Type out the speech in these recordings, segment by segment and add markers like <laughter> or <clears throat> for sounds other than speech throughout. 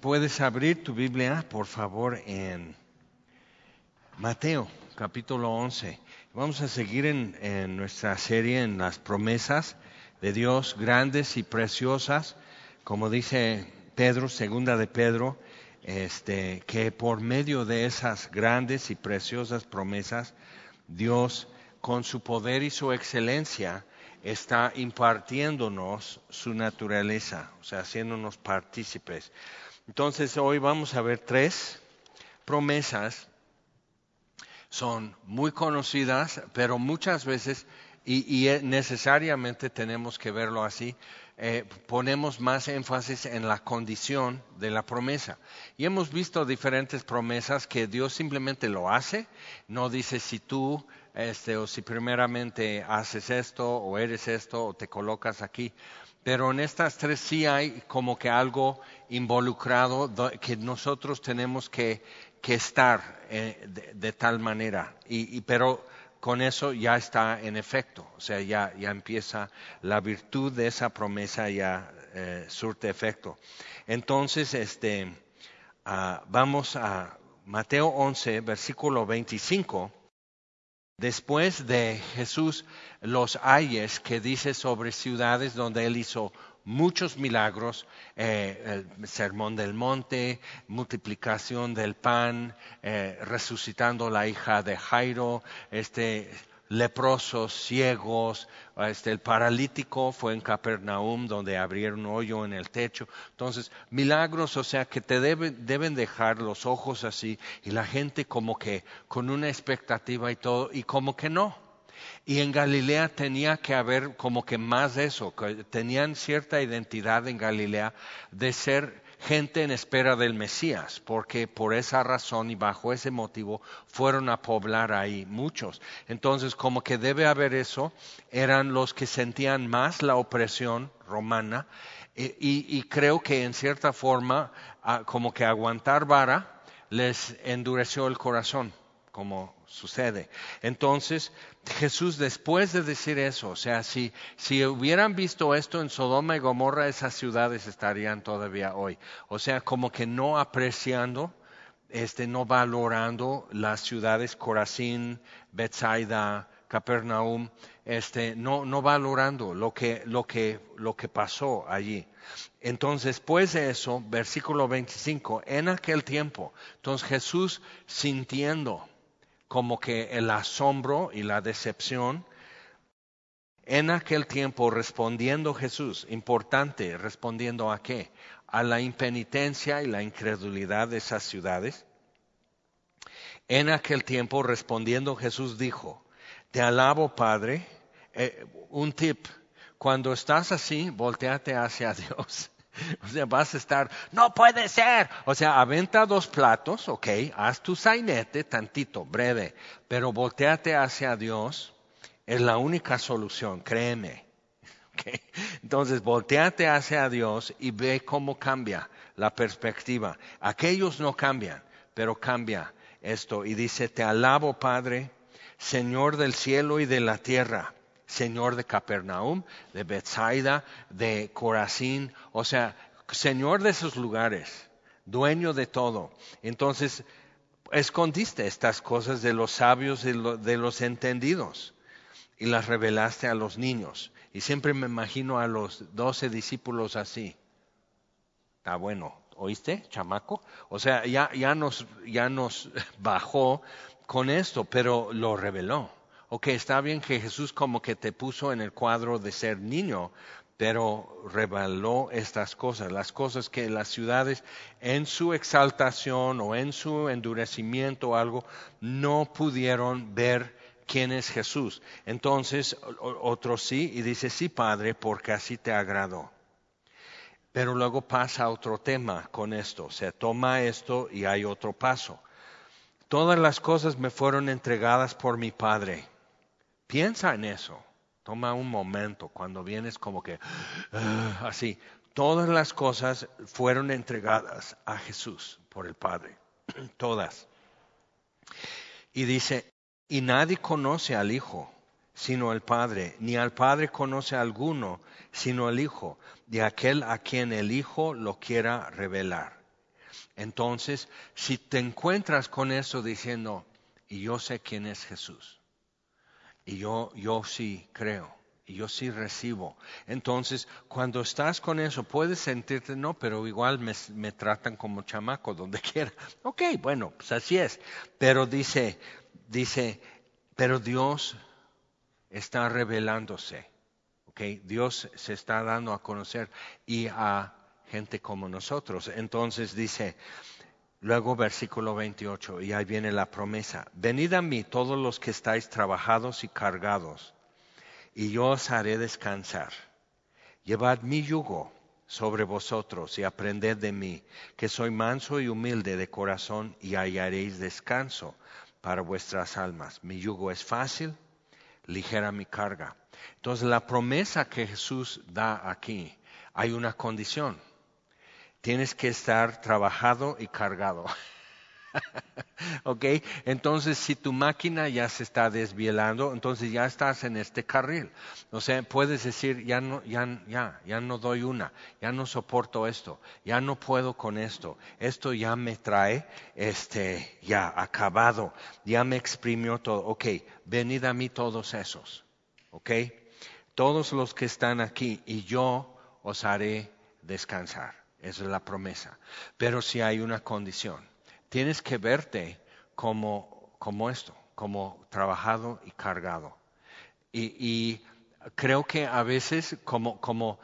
Puedes abrir tu Biblia, por favor, en Mateo, capítulo 11. Vamos a seguir en, nuestra serie en las promesas de Dios, grandes y preciosas, como dice Pedro, segunda de Pedro, este, que por medio de esas grandes y preciosas promesas, Dios, con su poder y su excelencia, está impartiéndonos su naturaleza, o sea, haciéndonos partícipes. Entonces hoy vamos a ver tres promesas. Son muy conocidas, pero muchas veces, y, necesariamente tenemos que verlo así, eh, ponemos más énfasis en la condición de la promesa. Y hemos visto diferentes promesas que Dios simplemente lo hace, no dice si tú este, o si primeramente haces esto o eres esto o te colocas aquí. Pero en estas tres sí hay como que algo involucrado que nosotros tenemos que, estar eh, de, tal manera. Y, pero con eso ya está en efecto, o sea, ya, ya empieza la virtud de esa promesa, ya eh, surte efecto. Entonces, este, ah, vamos a Mateo 11, versículo 25 Después de Jesús, los ayes que dice sobre ciudades donde él hizo muchos milagros, eh, el sermón del monte, multiplicación del pan, eh, resucitando la hija de Jairo, este, leprosos, ciegos, este, el paralítico fue en Capernaum donde abrieron hoyo en el techo. Entonces, milagros, o sea, que te deben dejar los ojos así y la gente como que con una expectativa y todo, y como que no. Y en Galilea tenía que haber como que más eso, que tenían cierta identidad en Galilea de ser gente en espera del Mesías, porque por esa razón y bajo ese motivo fueron a poblar ahí muchos. Entonces, como que debe haber eso, eran los que sentían más la opresión romana y, creo que en cierta forma, como que aguantar vara les endureció el corazón, como sucede. Entonces, Jesús después de decir eso, o sea, si, si hubieran visto esto en Sodoma y Gomorra, esas ciudades estarían todavía hoy. O sea, como que no apreciando, este, no valorando las ciudades Corazín, Bethsaida, Capernaum, este, no, no valorando lo que, lo, que, lo que pasó allí. Entonces, después de eso, versículo 25, en aquel tiempo, entonces Jesús sintiendo como que el asombro y la decepción. En aquel tiempo respondiendo Jesús, importante, respondiendo a qué? A la impenitencia y la incredulidad de esas ciudades. En aquel tiempo respondiendo Jesús dijo, te alabo Padre, eh, un tip, cuando estás así, volteate hacia <laughs> Dios <laughs> O sea, vas a estar, no puede ser. O sea, aventa dos platos, ok, haz tu sainete tantito, breve, pero volteate hacia Dios, es la única solución, créeme. <laughs> Okay. Entonces, volteate hacia Dios y ve cómo cambia la perspectiva. Aquellos no cambian, pero cambia esto. Y dice, te alabo Padre, Señor del cielo y de la tierra Señor de Capernaum, de Bethsaida, de Corazín, o sea, Señor de esos lugares, dueño de todo. Entonces, escondiste estas cosas de los sabios y de los entendidos y las revelaste a los niños. Y siempre me imagino a los doce discípulos así. Está bueno, ¿oíste, chamaco? O sea, ya, ya, nos, ya nos <laughs> bajó con esto, pero lo reveló. Ok, está bien que Jesús como que te puso en el cuadro de ser niño, pero reveló estas cosas, las cosas que las ciudades en su exaltación o en su endurecimiento o algo no pudieron ver quién es Jesús. Entonces, otro sí, y dice, sí, Padre, porque así te agradó. Pero luego pasa otro tema con esto, se toma esto y hay otro paso. Todas las cosas me fueron entregadas por mi Padre Piensa en eso. Toma un momento cuando vienes como que ah, así. Todas las cosas fueron entregadas a Jesús por el Padre. <clears throat> Todas. Y dice, y nadie conoce al Hijo sino el Padre, ni al Padre conoce a alguno sino el Hijo, de aquel a quien el Hijo lo quiera revelar. Entonces, si te encuentras con eso diciendo, y yo sé quién es Jesús, y yo, yo sí creo, y yo sí recibo. Entonces, cuando estás con eso, puedes sentirte, no, pero igual me, me tratan como chamaco donde <laughs> quiera. Ok, bueno, pues así es. Pero dice, dice, pero Dios está revelándose. Okay, Dios se está dando a conocer y a gente como nosotros. Entonces dice, luego versículo 28, y ahí viene la promesa, venid a mí todos los que estáis trabajados y cargados, y yo os haré descansar. Llevad mi yugo sobre vosotros y aprended de mí, que soy manso y humilde de corazón, y hallaréis descanso para vuestras almas. Mi yugo es fácil, ligera mi carga. Entonces la promesa que Jesús da aquí, hay una condición. Tienes que estar trabajado y cargado. <laughs> ¿Ok? Entonces, si tu máquina ya se está desvielando, entonces ya estás en este carril. O sea, puedes decir, ya no, ya, ya, ya no doy una, ya no soporto esto, ya no puedo con esto, esto ya me trae, este, ya acabado, ya me exprimió todo. Ok, venid a mí todos esos. ¿Ok? Todos los que están aquí y yo os haré descansar. Esa es la promesa. Pero si hay una condición tienes que verte como, como esto, como trabajado y cargado. Y, creo que a veces como, como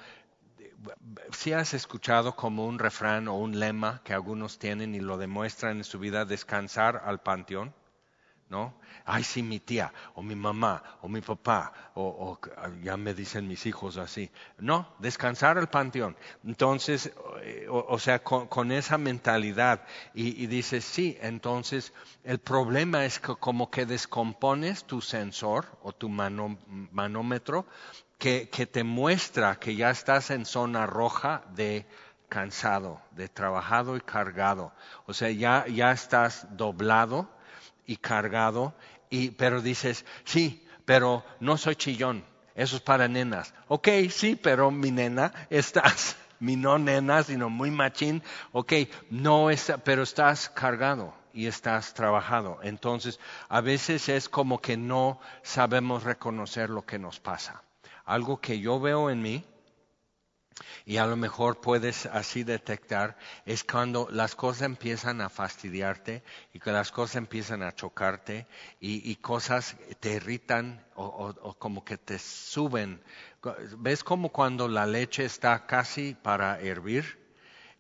si has escuchado como un refrán o un lema que algunos tienen y lo demuestran en su vida, descansar al panteón, ¿no? ay, sí, mi tía, o mi mamá, o mi papá, o, ya me dicen mis hijos así. No, descansar el panteón. Entonces, eh, o, sea, con, esa mentalidad, y, y dices, sí, entonces el problema es que como que descompones tu sensor o tu manómetro, que, que te muestra que ya estás en zona roja de cansado, de trabajado y cargado. O sea, ya, ya estás doblado y cargado y, pero dices, sí, pero no soy chillón, eso es para nenas. Ok, sí, pero mi nena estás, <laughs> mi no nena, sino muy machín, ok, no está, pero estás cargado y estás trabajado. Entonces, a veces es como que no sabemos reconocer lo que nos pasa. Algo que yo veo en mí, y a lo mejor puedes así detectar es cuando las cosas empiezan a fastidiarte y que las cosas empiezan a chocarte y, cosas te irritan o, como que te suben. ¿Ves como cuando la leche está casi para hervir?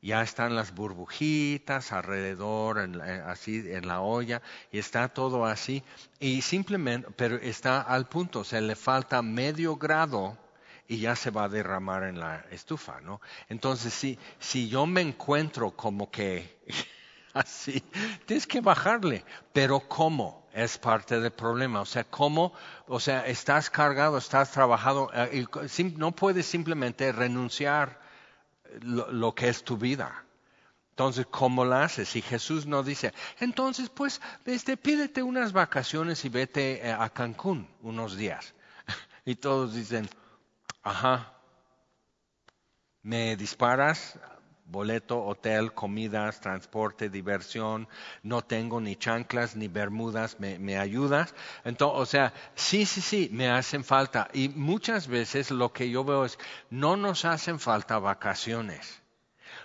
Ya están las burbujitas alrededor, así en la olla, y está todo así. Y simplemente, pero está al punto, se le falta medio grado y ya se va a derramar en la estufa, ¿no? Entonces, si, si yo me encuentro como que <laughs> así, tienes que bajarle, pero ¿cómo? Es parte del problema, o sea, ¿cómo? O sea, estás cargado, estás trabajado, eh, no puedes simplemente renunciar lo, lo que es tu vida. Entonces, ¿cómo lo haces? Y Jesús no dice, entonces, pues, este, pídete unas vacaciones y vete eh, a Cancún unos días. <laughs> y todos dicen, Ajá. Me disparas, boleto, hotel, comidas, transporte, diversión, no tengo ni chanclas ni bermudas, ¿me, ayudas? Entonces, o sea, sí, sí, sí, me hacen falta. Y muchas veces lo que yo veo es, no nos hacen falta vacaciones,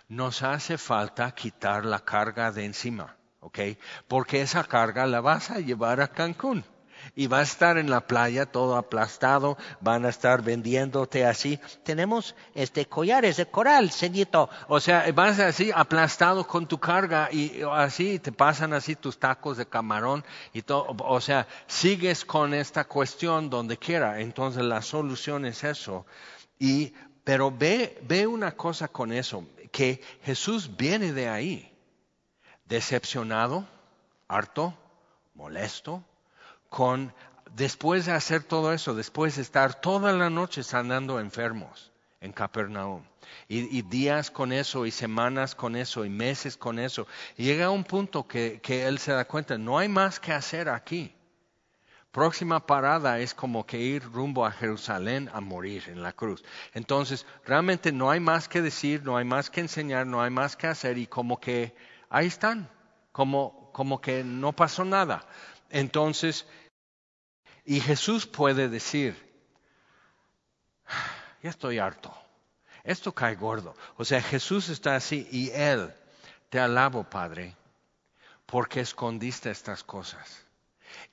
nos hace falta quitar la carga de encima, ¿ok? Porque esa carga la vas a llevar a Cancún y va a estar en la playa todo aplastado, van a estar vendiéndote así. Tenemos este collares de coral, ceñito. O sea, vas así aplastado con tu carga y así te pasan así tus tacos de camarón y todo. O sea, sigues con esta cuestión donde quiera. Entonces la solución es eso. Y, pero ve, ve una cosa con eso, que Jesús viene de ahí, decepcionado, harto, molesto, con, después de hacer todo eso, después de estar toda la noche sanando enfermos en Capernaum, y, días con eso, y semanas con eso, y meses con eso, llega a un punto que, que él se da cuenta, no hay más que hacer aquí. próxima parada es como que ir rumbo a Jerusalén a morir en la cruz. Entonces, realmente no hay más que decir, no hay más que enseñar, no hay más que hacer y como que ahí están, como, como que no pasó nada. Entonces, y Jesús puede decir, ya estoy harto, esto cae gordo. O sea, Jesús está así y Él, te alabo, Padre, porque escondiste estas cosas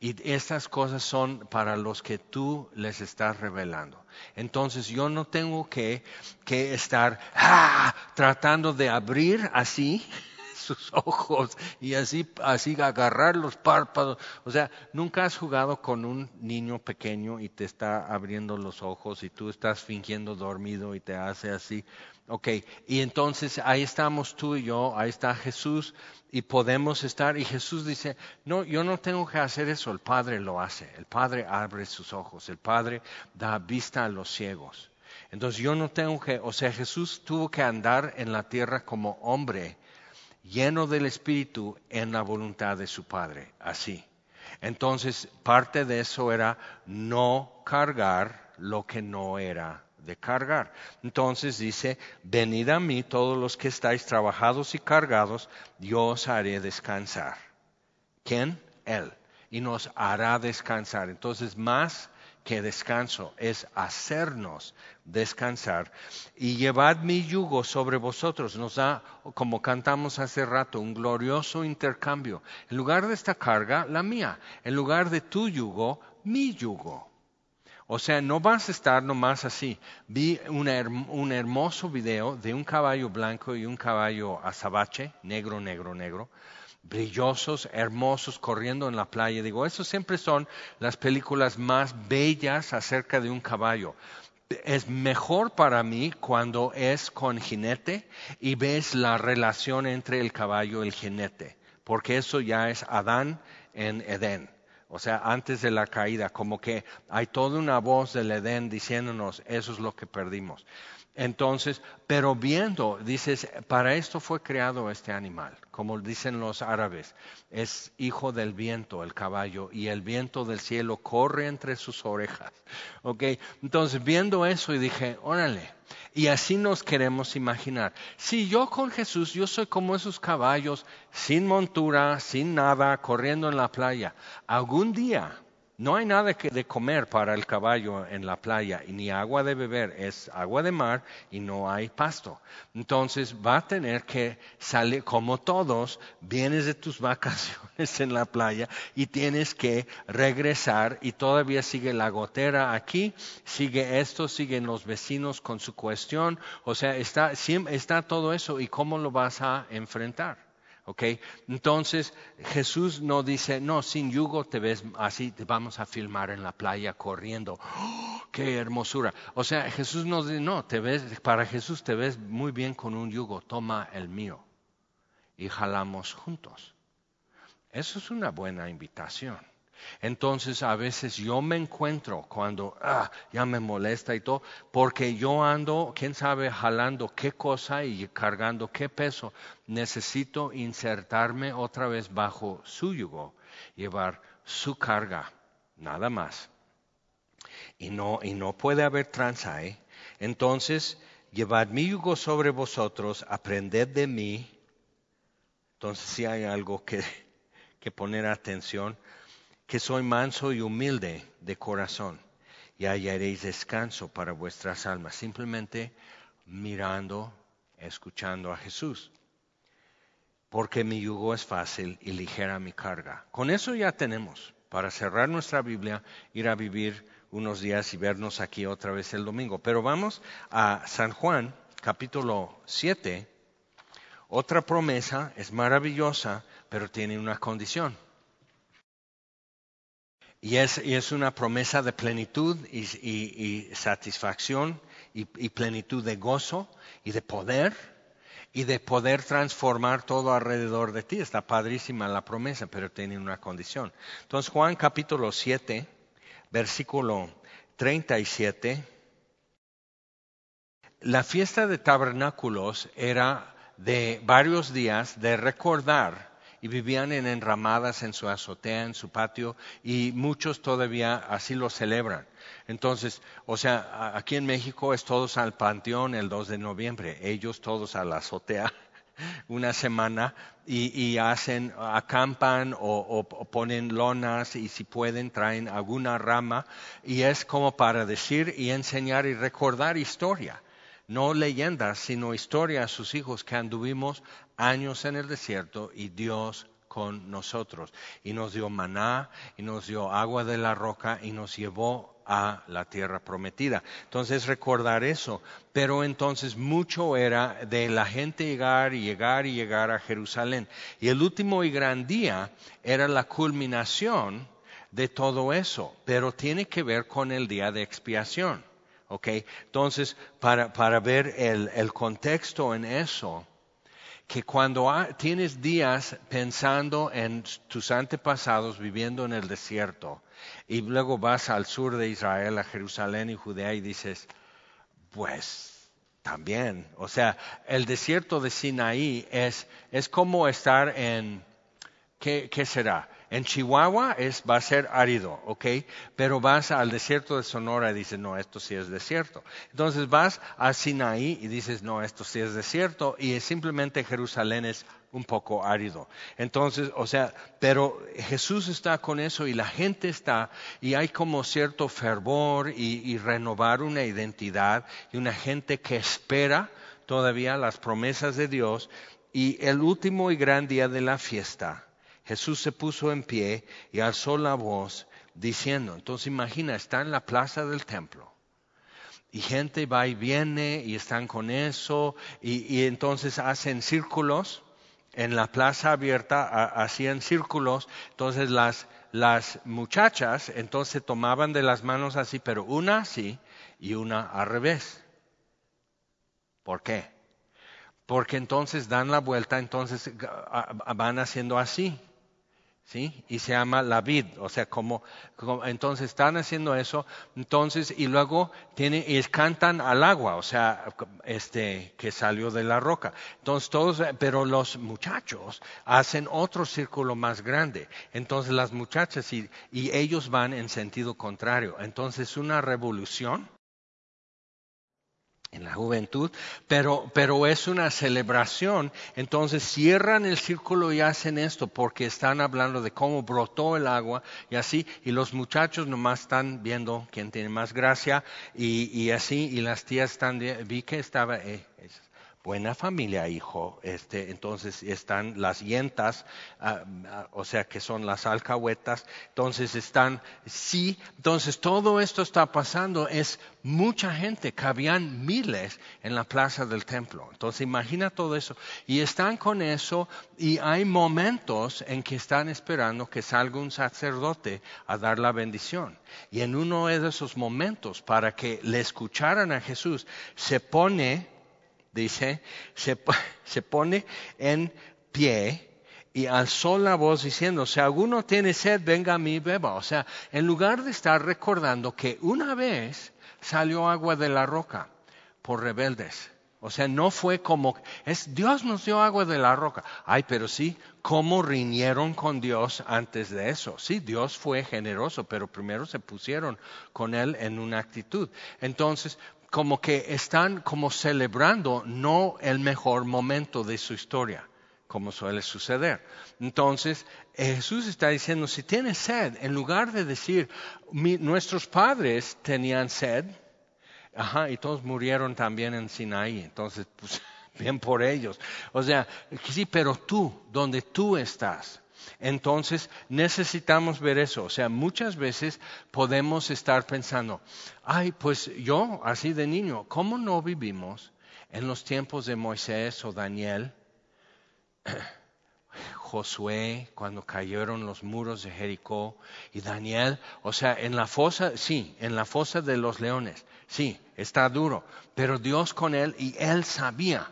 y estas cosas son para los que tú les estás revelando. Entonces yo no tengo que, que estar ¡ah! tratando de abrir así sus <laughs> ojos y así, así agarrar los párpados. O sea, nunca has jugado con un niño pequeño y te está abriendo los ojos y tú estás fingiendo dormido y te hace así. Ok, y entonces ahí estamos tú y yo, ahí está Jesús y podemos estar. Y Jesús dice, no, yo no tengo que hacer eso, el Padre lo hace. El Padre abre sus ojos, el Padre da vista a los ciegos. Entonces yo no tengo que, o sea, Jesús tuvo que andar en la tierra como hombre, lleno del Espíritu en la voluntad de su Padre, así. Entonces parte de eso era no cargar lo que no era de cargar. Entonces dice, venid a mí todos los que estáis trabajados y cargados, yo os haré descansar. ¿Quién? Él. Y nos hará descansar. Entonces, más que descanso es hacernos descansar. Y llevad mi yugo sobre vosotros. Nos da, como cantamos hace rato, un glorioso intercambio. En lugar de esta carga, la mía. En lugar de tu yugo, mi yugo. O sea, no vas a estar nomás así. Vi un, hermoso video de un caballo blanco y un caballo azabache, negro, negro, negro, brillosos, hermosos, corriendo en la playa. Digo, esos siempre son las películas más bellas acerca de un caballo. Es mejor para mí cuando es con jinete y ves la relación entre el caballo y el jinete, porque eso ya es Adán en Edén o sea, antes de la caída, como que hay toda una voz del Edén diciéndonos, eso es lo que perdimos. Entonces, pero viendo, dices, para esto fue creado este animal, como dicen los árabes, es hijo del viento, el caballo, y el viento del cielo corre entre sus orejas. ¿Ok? Entonces, viendo eso y dije, órale, y así nos queremos imaginar. Si yo con Jesús, yo soy como esos caballos, sin montura, sin nada, corriendo en la playa. Algún día no hay nada que de comer para el caballo en la playa y ni agua de beber, es agua de mar y no hay pasto. Entonces va a tener que salir, como todos, vienes de tus <laughs> vacaciones en la playa y tienes que regresar y todavía sigue la gotera aquí, sigue esto, siguen los vecinos con su cuestión, o sea, está, está todo eso y cómo lo vas a enfrentar. Entonces Jesús no dice, no, sin yugo te ves así, te vamos a filmar en la playa corriendo. ¡Oh, ¡Qué hermosura! O sea, Jesús no dice, no, te ves, para Jesús te ves muy bien con un yugo, toma el mío y jalamos juntos. Eso es una buena invitación. Entonces a veces yo me encuentro cuando ah, ya me molesta y todo, porque yo ando, quién sabe, jalando qué cosa y cargando qué peso. Necesito insertarme otra vez bajo su yugo, llevar su carga, nada más. Y no, y no puede haber tranza, ¿eh? Entonces, llevad mi yugo sobre vosotros, aprended de mí. Entonces, si hay algo que, que poner atención que soy manso y humilde de corazón, y hallaréis descanso para vuestras almas, simplemente mirando, escuchando a Jesús. Porque mi yugo es fácil y ligera mi carga. Con eso ya tenemos, para cerrar nuestra Biblia, ir a vivir unos días y vernos aquí otra vez el domingo. Pero vamos a San Juan, capítulo 7. Otra promesa, es maravillosa, pero tiene una condición. Y es, una promesa de plenitud y, satisfacción y, plenitud de gozo y de poder y de poder transformar todo alrededor de ti. Está padrísima la promesa, pero tiene una condición. Entonces Juan capítulo 7, versículo 37. La fiesta de tabernáculos era de varios días de recordar y vivían en enramadas en su azotea, en su patio, y muchos todavía así lo celebran. Entonces, o sea, aquí en México es todos al panteón el 2 de noviembre, ellos todos a la azotea <laughs> una semana y, hacen, acampan o, ponen lonas y si pueden traen alguna rama y es como para decir y enseñar y recordar historia, no leyendas, sino historia a sus hijos que anduvimos años en el desierto y Dios con nosotros y nos dio maná y nos dio agua de la roca y nos llevó a la tierra prometida. Entonces recordar eso, pero entonces mucho era de la gente llegar y llegar y llegar a Jerusalén. Y el último y gran día era la culminación de todo eso, pero tiene que ver con el día de expiación. ¿ok? Entonces, para, para ver el, el contexto en eso, que cuando tienes días pensando en tus antepasados viviendo en el desierto y luego vas al sur de Israel, a Jerusalén y Judea y dices, pues también, o sea, el desierto de Sinaí es, es como estar en, ¿qué, qué será? En Chihuahua es, va a ser árido, ¿ok? Pero vas al desierto de Sonora y dices, no, esto sí es desierto. Entonces vas a Sinaí y dices, no, esto sí es desierto. Y simplemente Jerusalén es un poco árido. Entonces, o sea, pero Jesús está con eso y la gente está, y hay como cierto fervor y renovar una identidad y una gente que espera todavía las promesas de Dios. Y el último y gran día de la fiesta Jesús se puso en pie y alzó la voz diciendo, entonces imagina, está en la plaza del templo y gente va y viene y están con eso y, entonces hacen círculos en la plaza abierta, hacían círculos, entonces las, las muchachas entonces tomaban de las manos así, pero una así y una al revés. ¿Por qué? Porque entonces dan la vuelta, entonces van haciendo así. ¿Sí? Y se llama la vid, o sea, como, entonces están haciendo eso, entonces, y luego tienen, y cantan al agua, o sea, este, que salió de la roca. Entonces todos, pero los muchachos hacen otro círculo más grande. Entonces las muchachas y, y ellos van en sentido contrario. Entonces una revolución en la juventud, pero, pero es una celebración. Entonces cierran el círculo y hacen esto porque están hablando de cómo brotó el agua y así, y los muchachos nomás están viendo quién tiene más gracia y, y así, y las tías están, vi que estaba, eh, buena familia, hijo. Este, entonces están las yentas, ah, ah, o sea que son las alcahuetas. Entonces están, sí, entonces todo esto está pasando. Es mucha gente, cabían miles en la plaza del templo. Entonces imagina todo eso. Y están con eso y hay momentos en que están esperando que salga un sacerdote a dar la bendición. Y en uno de esos momentos, para que le escucharan a Jesús, se pone dice, <laughs> se, pone en pie y alzó la voz diciendo, si alguno tiene sed, venga a mí beba. O sea, en lugar de estar recordando que una vez salió agua de la roca por rebeldes. O sea, no fue como, es Dios nos dio agua de la roca. Ay, pero sí, ¿cómo riñeron con Dios antes de eso? Sí, Dios fue generoso, pero primero se pusieron con Él en una actitud. Entonces, como que están como celebrando no el mejor momento de su historia, como suele suceder. Entonces, Jesús está diciendo, si tienes sed, en lugar de decir, nuestros padres tenían sed, ajá, y todos murieron también en Sinaí, entonces, pues, <laughs> bien por ellos. O sea, sí, pero tú, donde tú estás, entonces necesitamos ver eso. O sea, muchas veces podemos estar pensando, ay, pues yo, así de niño, ¿cómo no vivimos en los tiempos de Moisés o Daniel? <clears throat> Josué, cuando cayeron los muros de Jericó, y Daniel, o sea, en la fosa, sí, en la fosa de los leones, sí, está duro, pero Dios con él y él sabía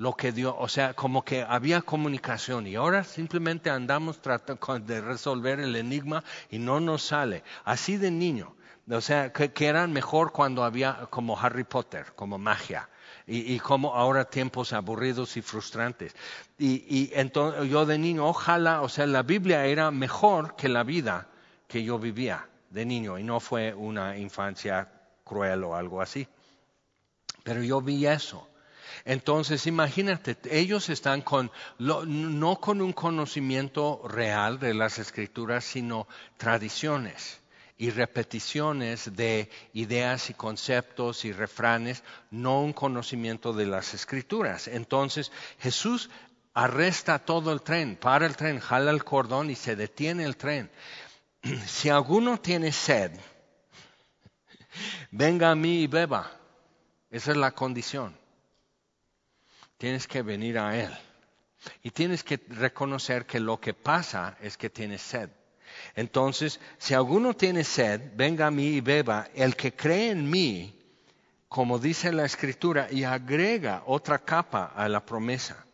lo que dio, o sea, como que había comunicación y ahora simplemente andamos tratando de resolver el enigma y no nos sale. Así de niño, o sea, que, eran mejor cuando había como Harry Potter, como magia. y, como ahora tiempos aburridos y frustrantes. Y, y, entonces yo de niño, ojalá, o sea, la Biblia era mejor que la vida que yo vivía de niño y no fue una infancia cruel o algo así. Pero yo vi eso. Entonces, imagínate, ellos están con, no con un conocimiento real de las escrituras, sino tradiciones y repeticiones de ideas y conceptos y refranes, no un conocimiento de las escrituras. Entonces, Jesús arresta todo el tren, para el tren, jala el cordón y se detiene el tren. <clears throat> Si alguno tiene sed, <laughs> venga a mí y beba. Esa es la condición. Tienes que venir a Él. Y tienes que reconocer que lo que pasa es que tienes sed. Entonces, si alguno tiene sed, venga a mí y beba. El que cree en mí, como dice la escritura, y agrega otra capa a la promesa.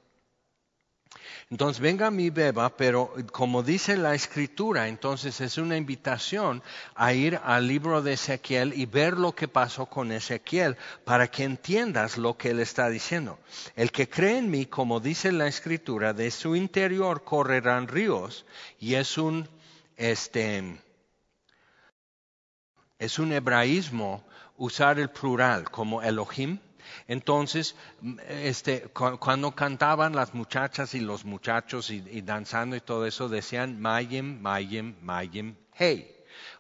Entonces, venga mí beba, pero como dice la escritura, entonces es una invitación a ir al libro de Ezequiel y ver lo que pasó con Ezequiel para que entiendas lo que él está diciendo. El que cree en mí, como dice la escritura, de su interior correrán ríos y es un, este, es un hebraísmo usar el plural como Elohim entonces, este, cuando cantaban las muchachas y los muchachos y, danzando y todo eso, decían Mayim, Mayim, Mayim, hey.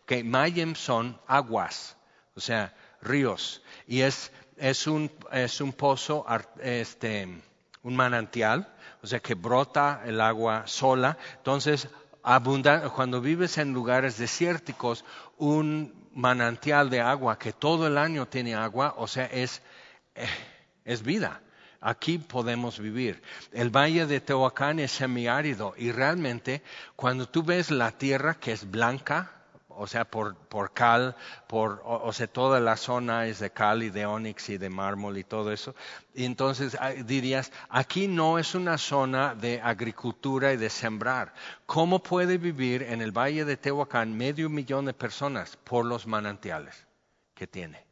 Okay, Mayim son aguas, o sea, ríos. Y es, es, un, es un pozo, este, un manantial, o sea, que brota el agua sola. Entonces, cuando vives en lugares desérticos, un manantial de agua que todo el año tiene agua, o sea, es es vida. Aquí podemos vivir. El valle de Tehuacán es semiárido y realmente cuando tú ves la tierra que es blanca, o sea, por, cal, por, o, sea, toda la zona es de cal y de onix y de mármol y todo eso. Entonces ah, dirías, aquí no es una zona de agricultura y de sembrar. ¿Cómo puede vivir en el valle de Tehuacán medio millón de personas por los manantiales que tiene?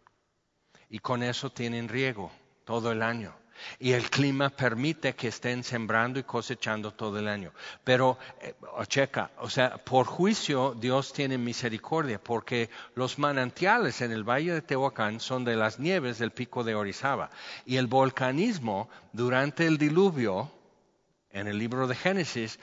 Y con eso tienen riego todo el año. Y el clima permite que estén sembrando y cosechando todo el año. Pero, eh, checa, o sea, por juicio Dios tiene misericordia, porque los manantiales en el valle de Tehuacán son de las nieves del pico de Orizaba. Y el volcanismo durante el diluvio, en el libro de Génesis,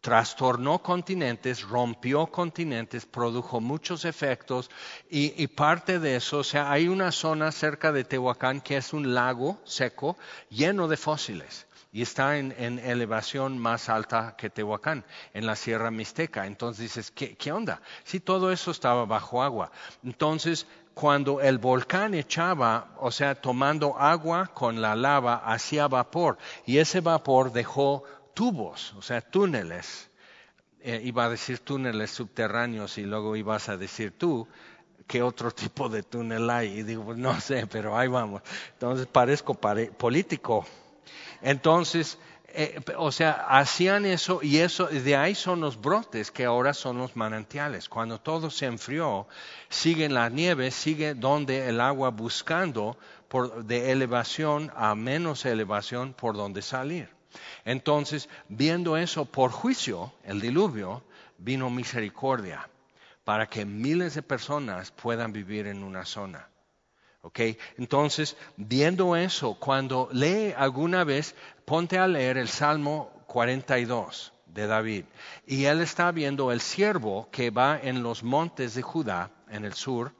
trastornó continentes, rompió continentes, produjo muchos efectos y, parte de eso, o sea, hay una zona cerca de Tehuacán que es un lago seco lleno de fósiles y está en, elevación más alta que Tehuacán, en la Sierra Mixteca. Entonces dices, ¿qué, ¿qué onda? Si todo eso estaba bajo agua. Entonces, cuando el volcán echaba, o sea, tomando agua con la lava, hacía vapor y ese vapor dejó tubos, o sea, túneles. Eh, iba a decir túneles subterráneos y luego ibas a decir tú qué otro <laughs> tipo de túnel hay. Y digo, pues no sé, pero ahí vamos. Entonces parezco político. Entonces, eh, o sea, hacían eso y eso, de ahí son los brotes que ahora son los manantiales. Cuando todo se enfrió, sigue la nieve, sigue donde el agua buscando por, de elevación a menos elevación por donde salir. Entonces, viendo eso por juicio, el diluvio, vino misericordia para que miles de personas puedan vivir en una zona. Entonces, viendo eso, cuando lee alguna vez, ponte a leer el Salmo 42 de David. Y él está viendo el siervo que va en los montes de Judá, en el sur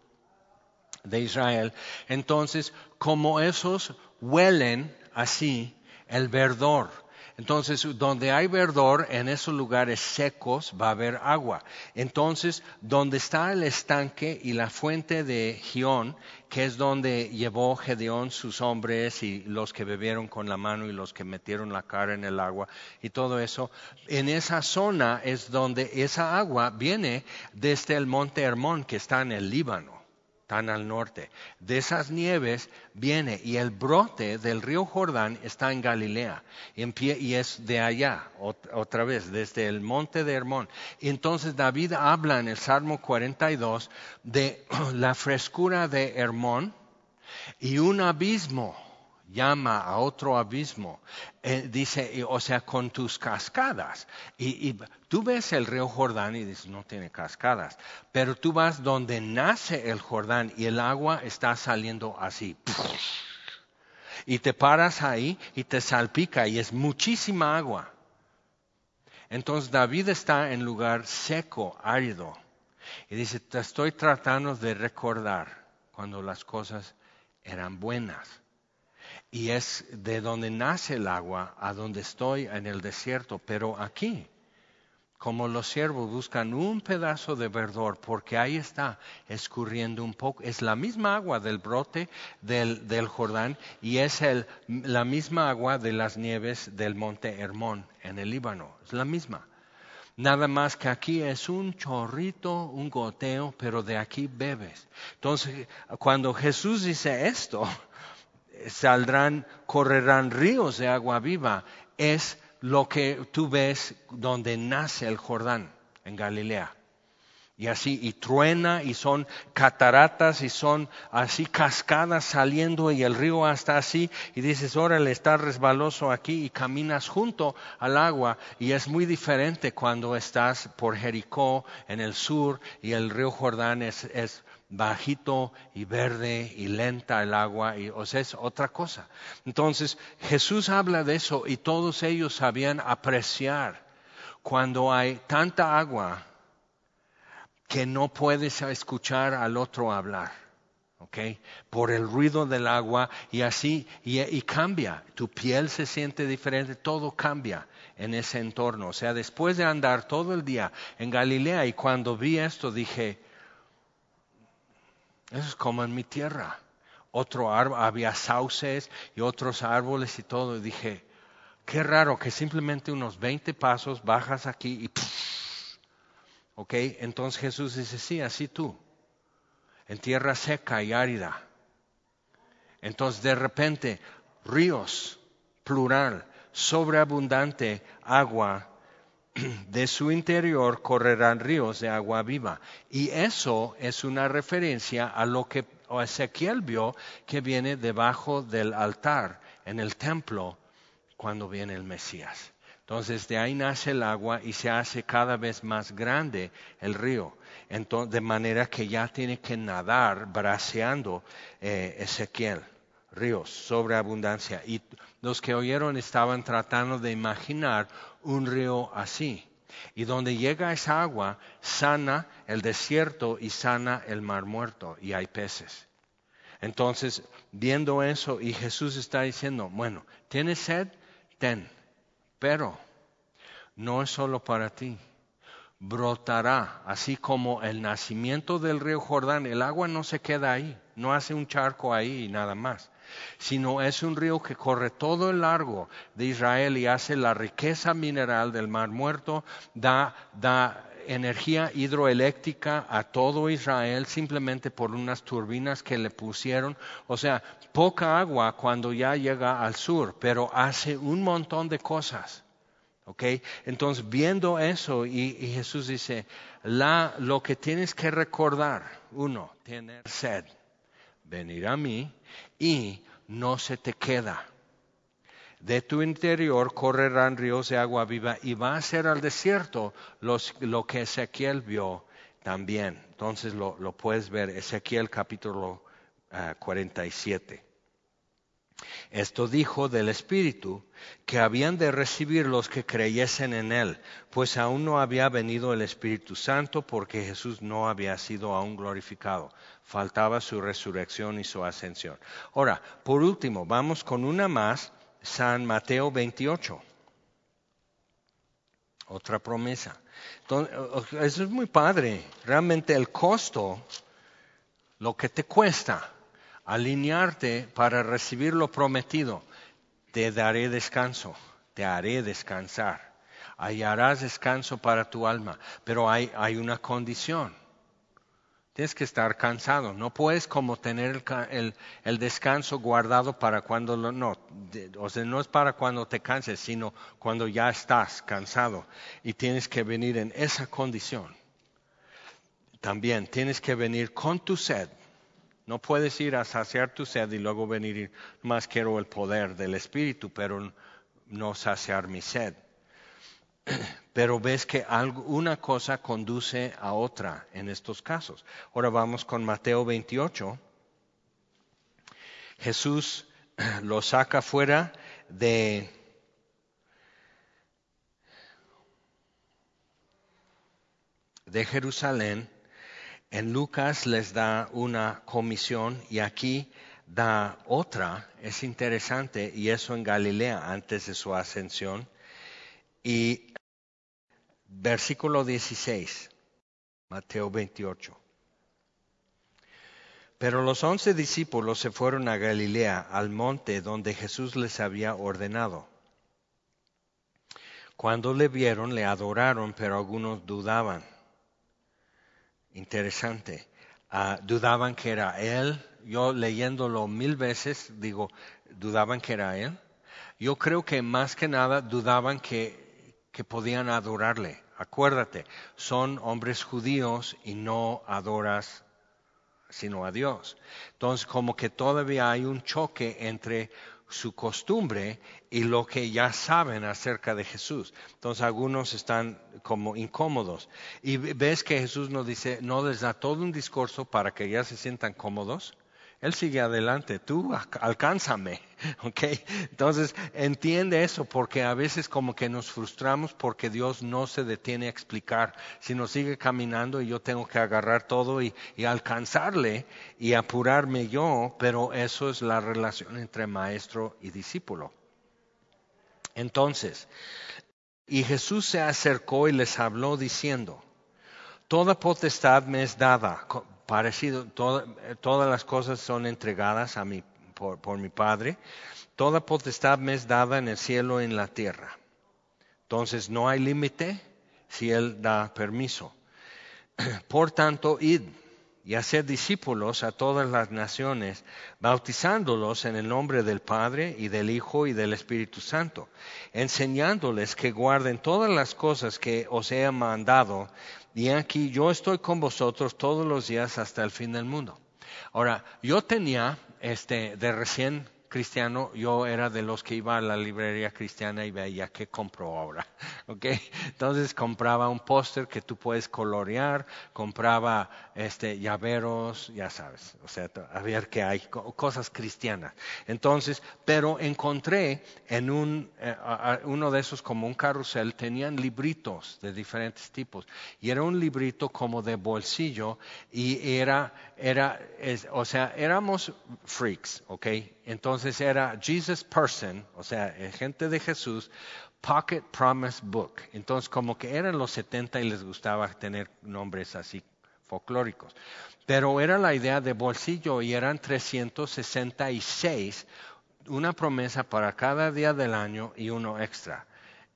de Israel. Entonces, como esos huelen así el verdor entonces, donde hay verdor, en esos lugares secos va a haber agua. Entonces, donde está el estanque y la fuente de Gión, que es donde llevó Gedeón sus hombres y los que bebieron con la mano y los que metieron la cara en el agua y todo eso, en esa zona es donde esa agua viene desde el monte Hermón, que está en el Líbano tan al norte. De esas nieves viene y el brote del río Jordán está en Galilea y, es de allá, otra vez, desde el monte de Hermón. Entonces David habla en el Salmo 42 de <clears throat> la frescura de Hermón y un abismo llama a otro abismo. Eh, dice, o sea, con tus cascadas. Y, y, tú ves el río Jordán y dices, no tiene cascadas. Pero tú vas donde nace el Jordán y el agua está saliendo así. Y te paras ahí y te salpica y es muchísima agua. Entonces David está en lugar seco, árido. Y dice, te estoy tratando de recordar cuando las cosas eran buenas y es de donde nace el agua a donde estoy en el desierto, pero aquí, como los siervos buscan un pedazo de verdor, porque ahí está escurriendo un poco, es la misma agua del brote del, Jordán y es la misma agua de las nieves del monte Hermón en el Líbano, es la misma. Nada más que aquí es un chorrito, un goteo, pero de aquí bebes. Entonces, cuando Jesús dice esto, saldrán, correrán ríos de agua viva, es lo que tú ves donde nace el Jordán, en Galilea. Y así, y truena, y son cataratas, y son así cascadas saliendo, y el río hasta así, y dices, órale, está resbaloso aquí, y caminas junto al agua, y es muy diferente cuando estás por Jericó, en el sur, y el río Jordán es, es bajito y verde y lenta el agua, y, o sea, es otra cosa. Entonces, Jesús habla de eso y todos ellos sabían apreciar cuando hay tanta agua que no puedes escuchar al otro hablar. ¿ok? Por el ruido del agua y así, y, y, cambia, tu piel se siente diferente, todo cambia en ese entorno. O sea, después de andar todo el día en Galilea y cuando vi esto dije, eso es como en mi tierra. Otro árbol, había sauces y otros árboles y todo. Y dije, qué raro que simplemente unos 20 pasos bajas aquí y... ¿Ok? Entonces Jesús dice, sí, así tú. En tierra seca y árida. Entonces de repente, ríos, plural, sobreabundante agua <clears throat> de su interior correrán ríos de agua viva. Y eso es una referencia a lo que Ezequiel vio que viene debajo del altar en el templo cuando viene el Mesías. Entonces de ahí nace el agua y se hace cada vez más grande el río. De manera que ya tiene que nadar braceando eh, Ezequiel. Ríos, sobreabundancia. Y los que oyeron estaban tratando de imaginar un río así. Y donde llega esa agua, sana el desierto y sana el mar muerto y hay peces. Entonces, viendo eso, y Jesús está diciendo, bueno, ¿tienes sed? Ten, pero no es solo para ti. Brotará, así como el nacimiento del río Jordán, el agua no se queda ahí, no hace un charco ahí y nada más sino es un río que corre todo el largo de Israel y hace la riqueza mineral del mar muerto, da, energía hidroeléctrica a todo Israel simplemente por unas turbinas que le pusieron. O sea, poca agua cuando ya llega al sur, pero hace un montón de cosas. ¿Okay? Entonces, viendo eso, y, y Jesús dice, la, lo que tienes que recordar, uno, tener sed venir a mí y no se te queda. De tu interior correrán ríos de agua viva y va a ser al desierto lo que Ezequiel vio también. Entonces lo, puedes ver, Ezequiel capítulo 47. Esto dijo del Espíritu que habían de recibir los que creyesen en Él, pues aún no había venido el Espíritu Santo porque Jesús no había sido aún glorificado faltaba su resurrección y su ascensión. Ahora, por último, vamos con una más, San Mateo 28. Otra promesa. Eso es muy padre. Realmente el costo, lo que te cuesta alinearte para recibir lo prometido, te daré descanso, te haré descansar. Hallarás descanso para tu alma, pero hay, una condición Tienes que estar cansado. No puedes como tener el, descanso guardado para cuando no. O sea, no es para cuando te canses, sino cuando ya estás cansado. Y tienes que venir en esa condición. También tienes que venir con tu sed No puedes ir a saciar tu sed y luego venir y más quiero el poder del Espíritu, pero no saciar mi sed. <clears throat> Pero ves que una cosa conduce a otra en estos casos. Ahora vamos con Mateo 28. Jesús <clears throat> lo saca fuera de de Jerusalén, en Lucas les da una comisión y aquí da otra, es interesante, y eso en Galilea antes de su ascensión. Y versículo 16, Mateo 28. Pero los once discípulos se fueron a Galilea, al monte donde Jesús les había ordenado. Cuando le vieron, le adoraron, pero algunos dudaban. Interesante. Ah, dudaban que era Él. Yo leyéndolo mil veces digo, dudaban que era Él. Yo creo que más que nada dudaban que, que podían adorarle. Acuérdate, son hombres judíos y no adoras sino a Dios. Entonces, como que todavía hay un choque entre su costumbre y lo que ya saben acerca de Jesús. Entonces algunos están como incómodos. Y ves que Jesús nos dice, no les da todo un discurso para que ya se sientan cómodos, él sigue adelante, tú alcánzame, <laughs> ¿ok? Entonces entiende eso porque a veces como que nos frustramos porque Dios no se detiene a explicar, sino sigue caminando y yo tengo que agarrar todo y, y alcanzarle y apurarme yo, pero eso es la relación entre maestro y discípulo. Entonces, y Jesús se acercó y les habló diciendo, Toda potestad me es dada parecido, todas las cosas son entregadas a mí por, por, mi Padre. Toda potestad me es dada en el cielo y en la tierra. Entonces no hay límite si Él da permiso. <clears throat> Por tanto, id y haced discípulos a todas las naciones, bautizándolos en el nombre del Padre y del Hijo y del Espíritu Santo, enseñándoles que guarden todas las cosas que os he mandado, y aquí yo estoy con vosotros todos los días hasta el fin del mundo. Ahora, yo tenía, este, de recién cristiano, yo era de los que iba a la librería cristiana y veía qué compro ahora. <laughs> ¿okay? Entonces compraba un póster que tú puedes colorear, compraba este, llaveros, ya sabes, o sea, a ver qué hay, cosas cristianas. Entonces, pero encontré en un, eh, uno de esos como un carrusel, tenían libritos de diferentes tipos y era un librito como de bolsillo y era, era, o sea, éramos freaks, ¿ok? Entonces era Jesus Person, o sea, gente de Jesús, Pocket Promise Book. Entonces como que eran los 70 y les gustaba tener nombres así folclóricos. Pero era la idea de bolsillo y eran 366, una promesa para cada día del año y uno extra.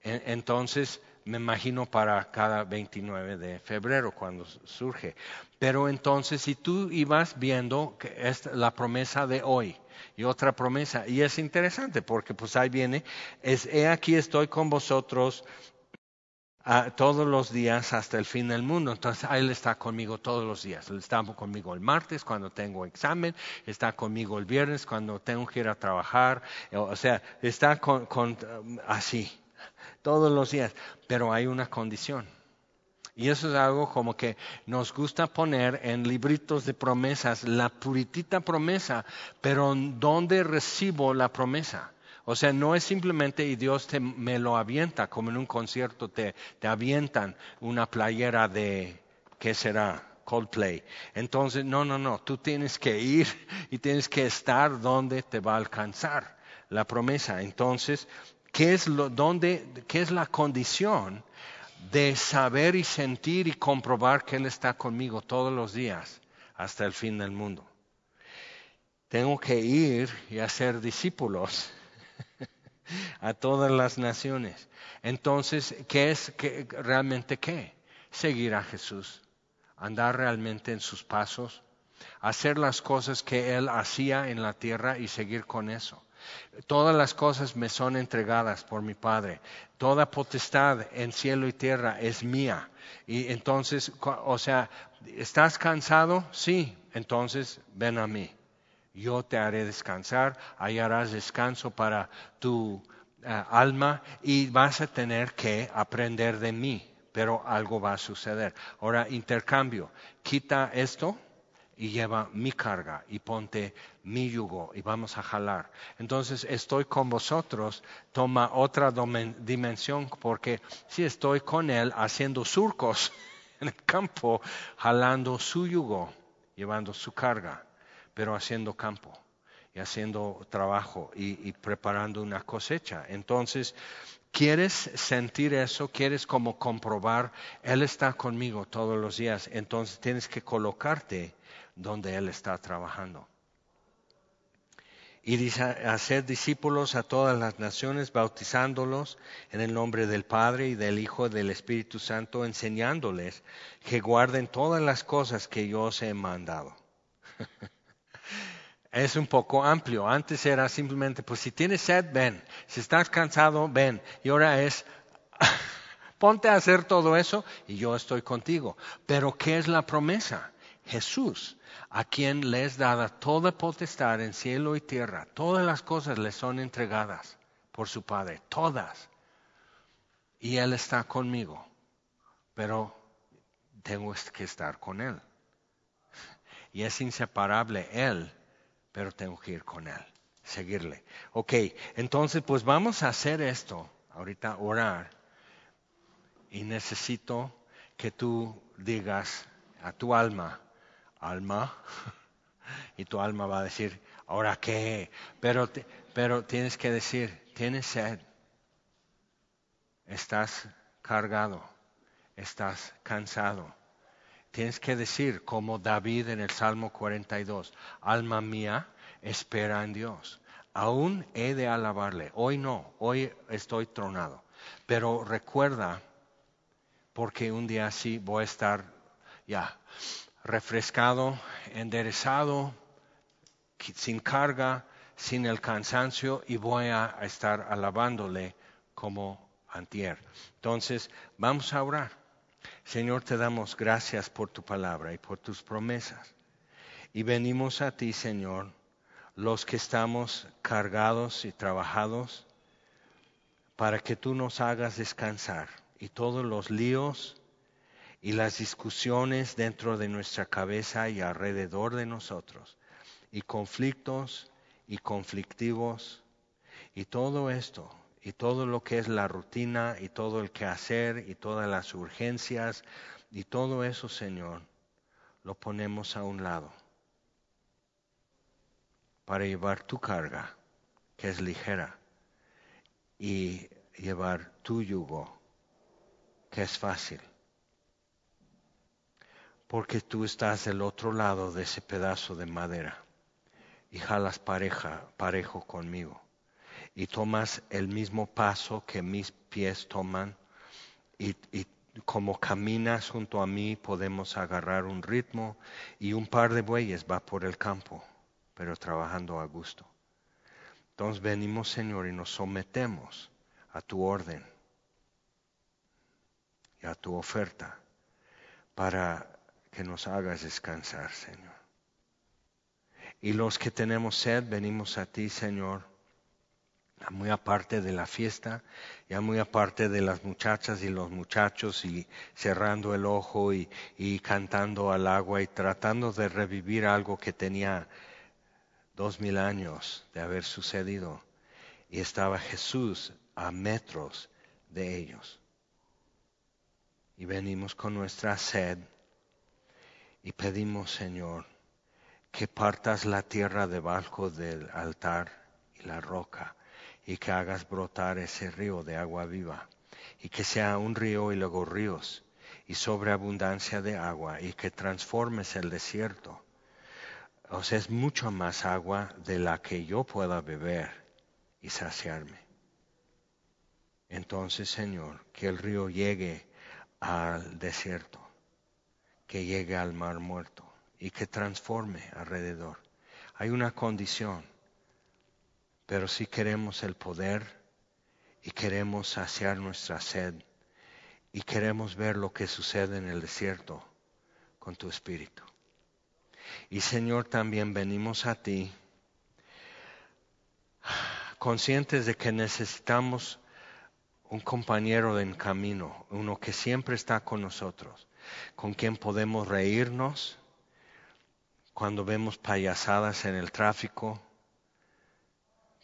Entonces, me imagino para cada 29 de febrero cuando surge. Pero entonces, si tú ibas viendo que es la promesa de hoy, y otra promesa. Y es interesante porque pues ahí viene, es, he aquí estoy con vosotros ah, todos los días hasta el fin del mundo. Entonces, Él está conmigo todos los días. Está conmigo el martes cuando tengo examen, está conmigo el viernes cuando tengo que ir a trabajar. O sea, está con, con así, todos los días. Pero hay una condición y eso es algo como que nos gusta poner en libritos de promesas, la puritita promesa, pero ¿dónde recibo la promesa? O sea, no es simplemente y Dios te, me lo avienta, como en un concierto te, te avientan una playera de, ¿qué será? Coldplay. Entonces, no, no, no, tú tienes que ir y tienes que estar donde te va a alcanzar la promesa. Entonces, ¿qué es, lo, dónde, qué es la condición de saber y sentir y comprobar que Él está conmigo todos los días hasta el fin del mundo. Tengo que ir y hacer discípulos <laughs> a todas las naciones. Entonces, ¿qué es realmente qué? Seguir a Jesús, andar realmente en sus pasos, hacer las cosas que Él hacía en la tierra y seguir con eso. Todas las cosas me son entregadas por mi Padre. Toda potestad en cielo y tierra es mía. Y entonces, o sea, ¿estás cansado? Sí, entonces ven a mí. Yo te haré descansar, hallarás descanso para tu eh, alma y vas a tener que aprender de mí, pero algo va a suceder. Ahora, intercambio, quita esto y lleva mi carga y ponte mi yugo y vamos a jalar. Entonces estoy con vosotros, toma otra dimensión porque si estoy con él haciendo surcos <laughs> en el campo, jalando su yugo, llevando su carga, pero haciendo campo y haciendo trabajo y, y preparando una cosecha. Entonces, ¿Quieres sentir eso? ¿Quieres como comprobar? Él está conmigo todos los días. Entonces tienes que colocarte donde Él está trabajando. Y dice, hacer discípulos a todas las naciones, bautizándolos en el nombre del Padre y del Hijo y del Espíritu Santo, enseñándoles que guarden todas las cosas que yo os he mandado. <laughs> es un poco amplio. Antes era simplemente, pues si tienes sed, ven. Si estás cansado, ven. Y ahora es, <laughs> ponte a hacer todo eso y yo estoy contigo. Pero ¿qué es la promesa? Jesús a quien le es dada toda potestad en cielo y tierra. Todas las cosas le son entregadas por su Padre, todas. Y Él está conmigo, pero tengo que estar con Él. Y es inseparable Él, pero tengo que ir con Él, seguirle. Ok, entonces pues vamos a hacer esto, ahorita orar. Y necesito que tú digas a tu alma, alma, <laughs> y tu alma va a decir, ¿ahora qué? Pero, pero tienes que decir, tienes sed, estás cargado, estás cansado. Tienes que decir, como David en el Salmo 42, alma mía, espera en Dios. Aún he de alabarle. Hoy no, hoy estoy tronado. Pero recuerda, porque un día sí voy a estar ya refrescado, enderezado, sin carga, sin el cansancio y voy a estar alabándole como antier. Entonces, vamos a orar. Señor, te damos gracias por tu palabra y por tus promesas. Y venimos a ti, Señor, los que estamos cargados y trabajados, para que tú nos hagas descansar y todos los líos, y las discusiones dentro de nuestra cabeza y alrededor de nosotros, y conflictos y conflictivos, y todo esto, y todo lo que es la rutina, y todo el quehacer, y todas las urgencias, y todo eso, Señor, lo ponemos a un lado para llevar tu carga, que es ligera, y llevar tu yugo, que es fácil. Porque tú estás del otro lado de ese pedazo de madera y jalas pareja, parejo conmigo y tomas el mismo paso que mis pies toman y, como caminas junto a mí podemos agarrar un ritmo y un par de bueyes va por el campo, pero trabajando a gusto. Entonces venimos, Señor, y nos sometemos a tu orden y a tu oferta para que nos hagas descansar, Señor. Y los que tenemos sed, venimos a ti, Señor, muy aparte de la fiesta, ya muy aparte de las muchachas y los muchachos y cerrando el ojo y, y cantando al agua y tratando de revivir algo que tenía dos mil años de haber sucedido. Y estaba Jesús a metros de ellos. Y venimos con nuestra sed y pedimos, Señor, que partas la tierra debajo del altar y la roca y que hagas brotar ese río de agua viva y que sea un río y luego ríos y sobreabundancia de agua y que transformes el desierto. O sea, es mucho más agua de la que yo pueda beber y saciarme. Entonces, Señor, que el río llegue al desierto que llegue al mar muerto y que transforme alrededor. Hay una condición pero sí queremos el poder y queremos saciar nuestra sed y queremos ver lo que sucede en el desierto con tu espíritu. Y Señor, también venimos a ti conscientes de que necesitamos un compañero en camino, uno que siempre está con nosotros, con quien podemos reírnos cuando vemos payasadas en el tráfico,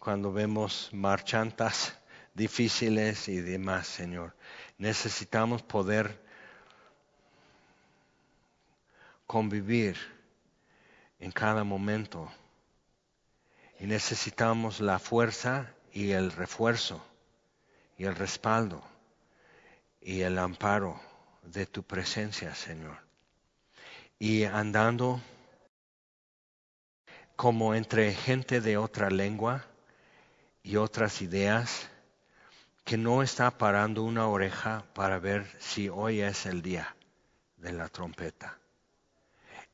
cuando vemos marchantas difíciles y demás, Señor. Necesitamos poder convivir en cada momento y necesitamos la fuerza y el refuerzo y el respaldo y el amparo de tu presencia, Señor. Y andando como entre gente de otra lengua y otras ideas, que no está parando una oreja para ver si hoy es el día de la trompeta.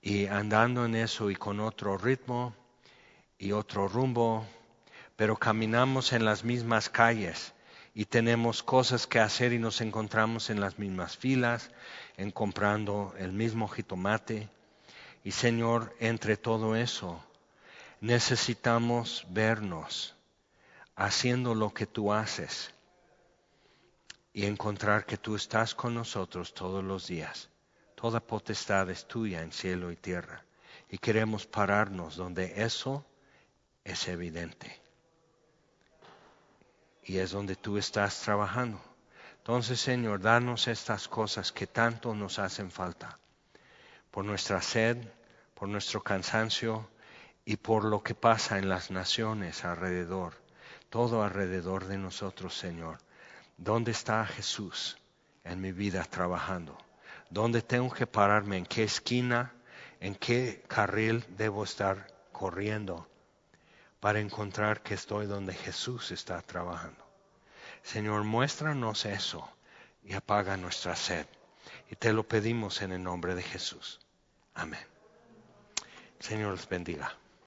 Y andando en eso y con otro ritmo y otro rumbo, pero caminamos en las mismas calles y tenemos cosas que hacer y nos encontramos en las mismas filas, en comprando el mismo jitomate. Y Señor, entre todo eso, necesitamos vernos haciendo lo que tú haces y encontrar que tú estás con nosotros todos los días. Toda potestad es tuya en cielo y tierra. Y queremos pararnos donde eso es evidente y es donde tú estás trabajando. Entonces, Señor, danos estas cosas que tanto nos hacen falta, por nuestra sed, por nuestro cansancio y por lo que pasa en las naciones alrededor, todo alrededor de nosotros, Señor. ¿Dónde está Jesús en mi vida trabajando? ¿Dónde tengo que pararme? ¿En qué esquina? ¿En qué carril debo estar corriendo? para encontrar que estoy donde Jesús está trabajando. Señor, muéstranos eso y apaga nuestra sed. Y te lo pedimos en el nombre de Jesús. Amén. Señor les bendiga.